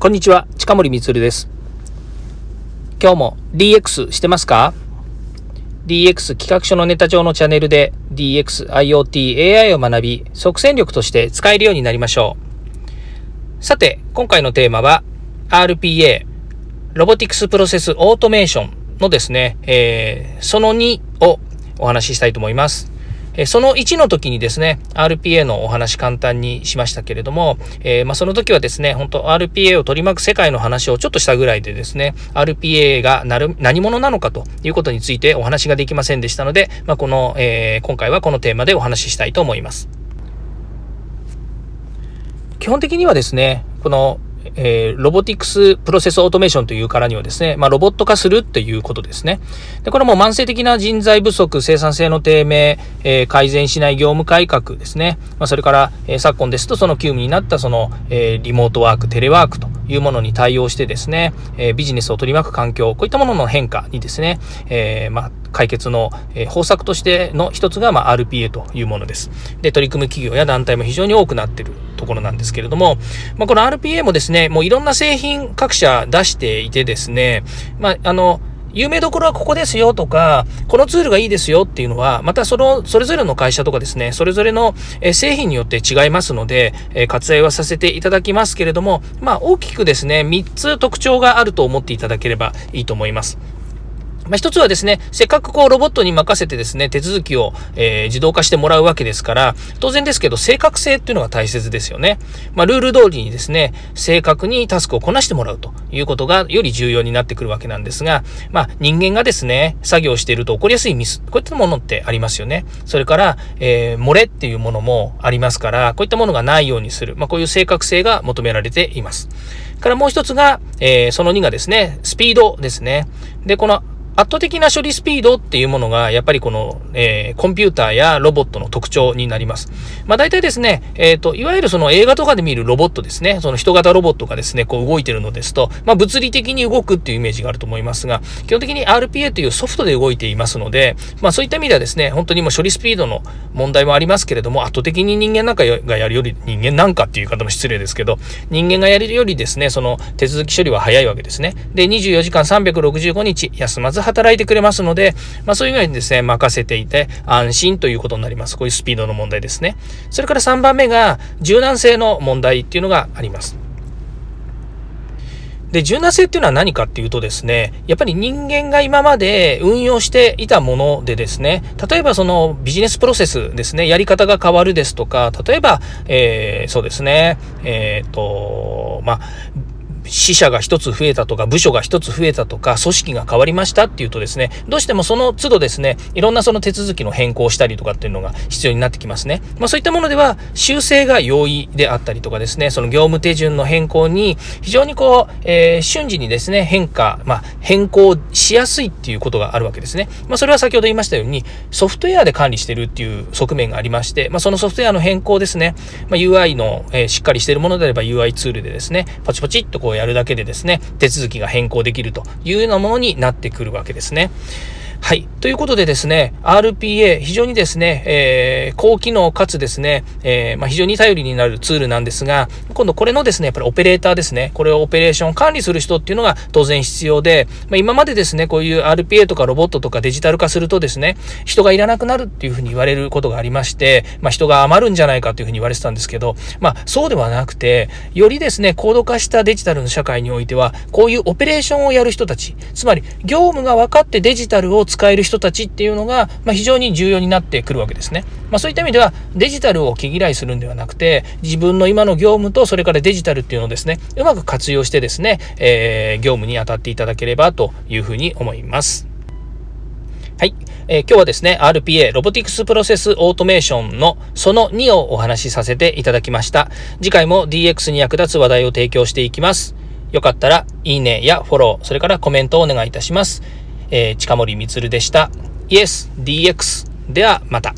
こんにちは、近森光です。今日も DX してますか ?DX 企画書のネタ上のチャンネルで DX、IoT、AI を学び、即戦力として使えるようになりましょう。さて、今回のテーマは RPA、ロボティクスプロセスオートメーションのですね、えー、その2をお話ししたいと思います。えその1の時にですね、RPA のお話簡単にしましたけれども、えー、まあ、その時はですね、本当 RPA を取り巻く世界の話をちょっとしたぐらいでですね、RPA がなる何者なのかということについてお話ができませんでしたので、まあ、この、えー、今回はこのテーマでお話ししたいと思います。基本的にはですね、このえー、 robotics process automation というからにはですね、まあ、ロボット化するっていうことですね。で、これも慢性的な人材不足、生産性の低迷、えー、改善しない業務改革ですね。まあ、それから、えー、昨今ですと、その急務になったその、え、リモートワーク、テレワークというものに対応してですね、えー、ビジネスを取り巻く環境、こういったものの変化にですね、えー、まあ、解決の、え、方策としての一つが、まあ、RPA というものです。で、取り組む企業や団体も非常に多くなっているところなんですけれども、まあ、この RPA もですね、もういろんな製品各社出していてですね、まあ、あの、有名どころはここですよとか、このツールがいいですよっていうのは、またその、それぞれの会社とかですね、それぞれの製品によって違いますので、割愛はさせていただきますけれども、まあ大きくですね、3つ特徴があると思っていただければいいと思います。まあ、一つはですね、せっかくこうロボットに任せてですね、手続きを、えー、自動化してもらうわけですから、当然ですけど正確性っていうのが大切ですよね。まあ、ルール通りにですね、正確にタスクをこなしてもらうということがより重要になってくるわけなんですが、まあ、人間がですね、作業していると起こりやすいミス、こういったものってありますよね。それから、えー、漏れっていうものもありますから、こういったものがないようにする、まあ、こういう正確性が求められています。からもう一つが、えー、その2がですね、スピードですね。で、この圧倒的な処理スピードっていうものが、やっぱりこの、えー、コンピューターやロボットの特徴になります。まあ大体ですね、えっ、ー、と、いわゆるその映画とかで見るロボットですね、その人型ロボットがですね、こう動いてるのですと、まあ物理的に動くっていうイメージがあると思いますが、基本的に RPA というソフトで動いていますので、まあそういった意味ではですね、本当にもう処理スピードの問題もありますけれども、圧倒的に人間なんかがやるより、人間なんかっていう方も失礼ですけど、人間がやるよりですね、その手続き処理は早いわけですね。で、24時間365日休まず働いてくれますので、まあそういう具合にですね、任せていて安心ということになります。こういうスピードの問題ですね。それから3番目が柔軟性の問題っていうのがあります。で、柔軟性っていうのは何かっていうとですね、やっぱり人間が今まで運用していたものでですね、例えばそのビジネスプロセスですね、やり方が変わるですとか、例えば、えー、そうですね、えっ、ー、と、まあ、死者が一つ増えたとか、部署が一つ増えたとか、組織が変わりましたっていうとですね、どうしてもその都度ですね、いろんなその手続きの変更をしたりとかっていうのが必要になってきますね。まあそういったものでは、修正が容易であったりとかですね、その業務手順の変更に非常にこう、えー、瞬時にですね、変化、まあ変更しやすいっていうことがあるわけですね。まあそれは先ほど言いましたように、ソフトウェアで管理してるっていう側面がありまして、まあそのソフトウェアの変更ですね、まあ UI の、えー、しっかりしているものであれば UI ツールでですね、ポチポチっとこうやるだけでですね、手続きが変更できるというようなものになってくるわけですね。はい。ということでですね、RPA、非常にですね、えー、高機能かつですね、えー、まあ、非常に頼りになるツールなんですが、今度これのですね、やっぱりオペレーターですね、これをオペレーション管理する人っていうのが当然必要で、まあ、今までですね、こういう RPA とかロボットとかデジタル化するとですね、人がいらなくなるっていうふうに言われることがありまして、まあ、人が余るんじゃないかというふうに言われてたんですけど、まあ、そうではなくて、よりですね、高度化したデジタルの社会においては、こういうオペレーションをやる人たち、つまり業務が分かってデジタルを使える人たちっていうのが、まあ、非常に重要になってくるわけですね。まあ、そういった意味ではデジタルを毛嫌いするんではなくて自分の今の業務とそれからデジタルっていうのをですねうまく活用してですね、えー、業務に当たっていただければというふうに思います。はい。えー、今日はですね、RPA、ロボティクスプロセスオートメーションのその2をお話しさせていただきました。次回も DX に役立つ話題を提供していきます。よかったら、いいねやフォロー、それからコメントをお願いいたします。えー、近森光でした。イエス DX ではまた。